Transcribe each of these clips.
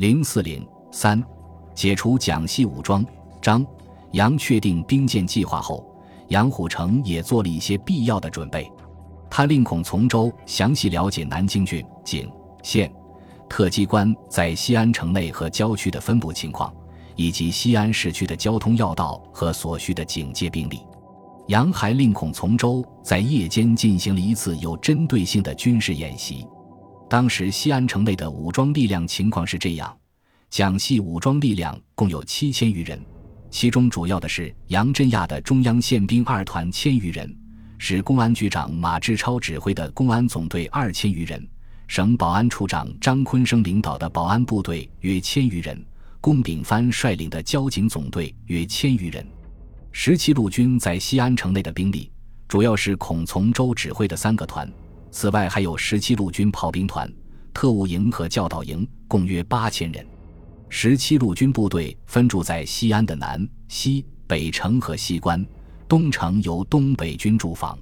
零四零三，解除蒋系武装。张杨确定兵谏计划后，杨虎城也做了一些必要的准备。他令孔从周详细了解南京郡、警、县、特机关在西安城内和郊区的分布情况，以及西安市区的交通要道和所需的警戒兵力。杨还令孔从周在夜间进行了一次有针对性的军事演习。当时西安城内的武装力量情况是这样：蒋系武装力量共有七千余人，其中主要的是杨振亚的中央宪兵二团千余人，是公安局长马志超指挥的公安总队二千余人，省保安处长张坤生领导的保安部队约千余人，龚炳藩率领的交警总队约千余人。十七路军在西安城内的兵力，主要是孔从周指挥的三个团，此外还有十七路军炮兵团、特务营和教导营，共约八千人。十七路军部队分驻在西安的南、西、北城和西关，东城由东北军驻防。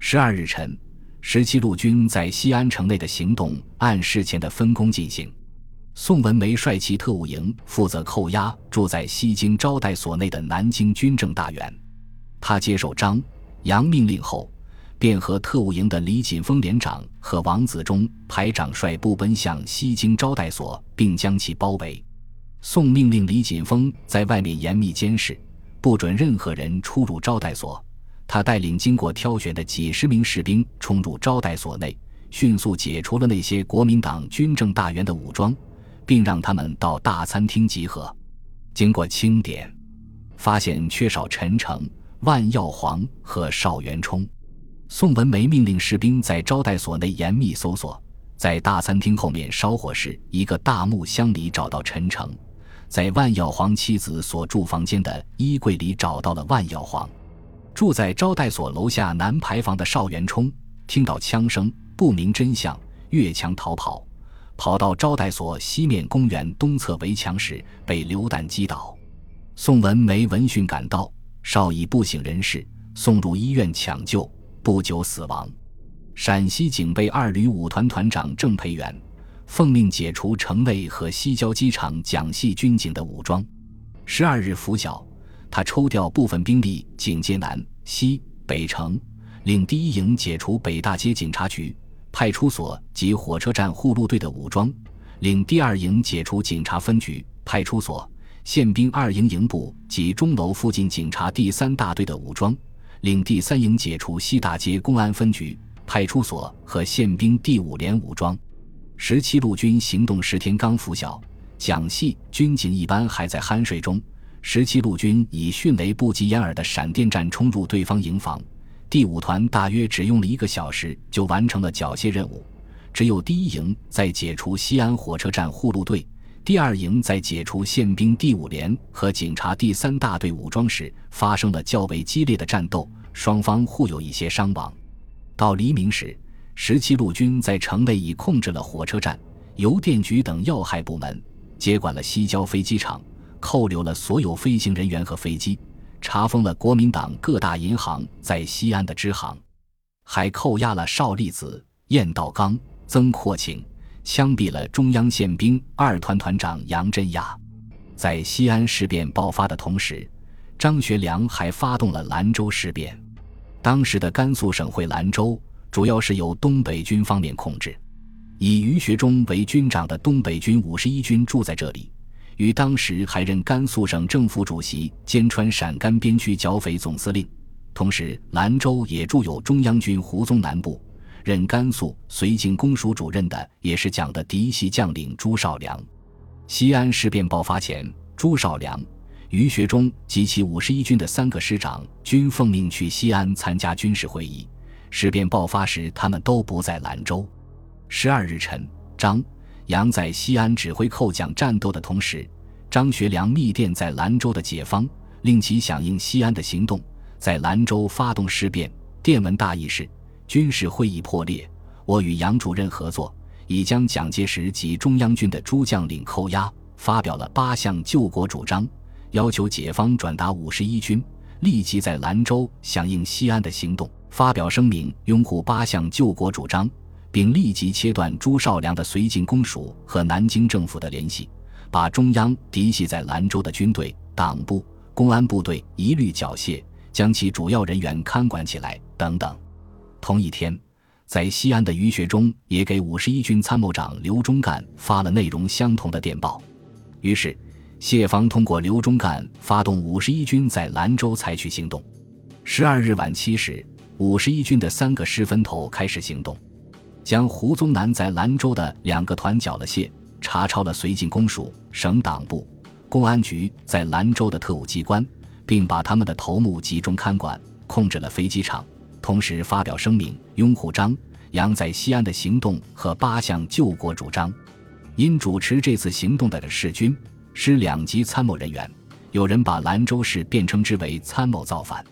十二日晨，十七路军在西安城内的行动按事前的分工进行。宋文梅率其特务营负责扣押住在西京招待所内的南京军政大员。他接受张杨命令后，便和特务营的李锦峰连长和王子忠排长率部奔向西京招待所，并将其包围。宋命令李锦峰在外面严密监视，不准任何人出入招待所。他带领经过挑选的几十名士兵冲入招待所内，迅速解除了那些国民党军政大员的武装。并让他们到大餐厅集合。经过清点，发现缺少陈诚、万耀煌和邵元冲。宋文梅命令士兵在招待所内严密搜索，在大餐厅后面烧火时一个大木箱里找到陈诚，在万耀煌妻子所住房间的衣柜里找到了万耀煌。住在招待所楼下南牌房的邵元冲听到枪声，不明真相，越墙逃跑。跑到招待所西面公园东侧围墙时，被榴弹击倒。宋文梅闻讯赶到，邵已不省人事，送入医院抢救，不久死亡。陕西警备二旅五团团长郑培元奉命解除城内和西郊机场蒋系军警的武装。十二日拂晓，他抽调部分兵力警戒南、西、北城，令第一营解除北大街警察局。派出所及火车站护路队的武装，令第二营解除警察分局、派出所、宪兵二营营部及钟楼附近警察第三大队的武装，领第三营解除西大街公安分局、派出所和宪兵第五连武装。十七路军行动十天刚拂晓，蒋系军警一般还在酣睡中。十七路军以迅雷不及掩耳的闪电战冲入对方营房。第五团大约只用了一个小时就完成了缴械任务，只有第一营在解除西安火车站护路队，第二营在解除宪兵第五连和警察第三大队武装时发生了较为激烈的战斗，双方互有一些伤亡。到黎明时，十七路军在城内已控制了火车站、邮电局等要害部门，接管了西郊飞机场，扣留了所有飞行人员和飞机。查封了国民党各大银行在西安的支行，还扣押了邵力子、晏道刚、曾扩情，枪毙了中央宪兵二团团长杨振亚。在西安事变爆发的同时，张学良还发动了兰州事变。当时的甘肃省会兰州，主要是由东北军方面控制，以于学忠为军长的东北军五十一军住在这里。与当时还任甘肃省政府主席兼川陕甘边区剿匪总司令，同时兰州也驻有中央军胡宗南部，任甘肃绥靖公署主任的也是蒋的嫡系将领朱绍良。西安事变爆发前，朱绍良、于学忠及其五十一军的三个师长均奉命去西安参加军事会议。事变爆发时，他们都不在兰州。十二日晨，张。杨在西安指挥寇蒋战斗的同时，张学良密电在兰州的解放，令其响应西安的行动，在兰州发动事变。电文大意是：军事会议破裂，我与杨主任合作，已将蒋介石及中央军的诸将领扣押，发表了八项救国主张，要求解放转达五十一军立即在兰州响应西安的行动，发表声明拥护八项救国主张。并立即切断朱绍良的绥靖公署和南京政府的联系，把中央嫡系在兰州的军队、党部、公安部队一律缴械，将其主要人员看管起来等等。同一天，在西安的于学忠也给五十一军参谋长刘忠干发了内容相同的电报。于是，谢方通过刘忠干发动五十一军在兰州采取行动。十二日晚七时，五十一军的三个师分头开始行动，将胡宗南在兰州的两个团缴了械，查抄了绥靖公署、省党部、公安局在兰州的特务机关，并把他们的头目集中看管，控制了飞机场。同时发表声明，拥护张杨在西安的行动和八项救国主张。因主持这次行动的是军师两级参谋人员，有人把兰州市变称之为参谋造反。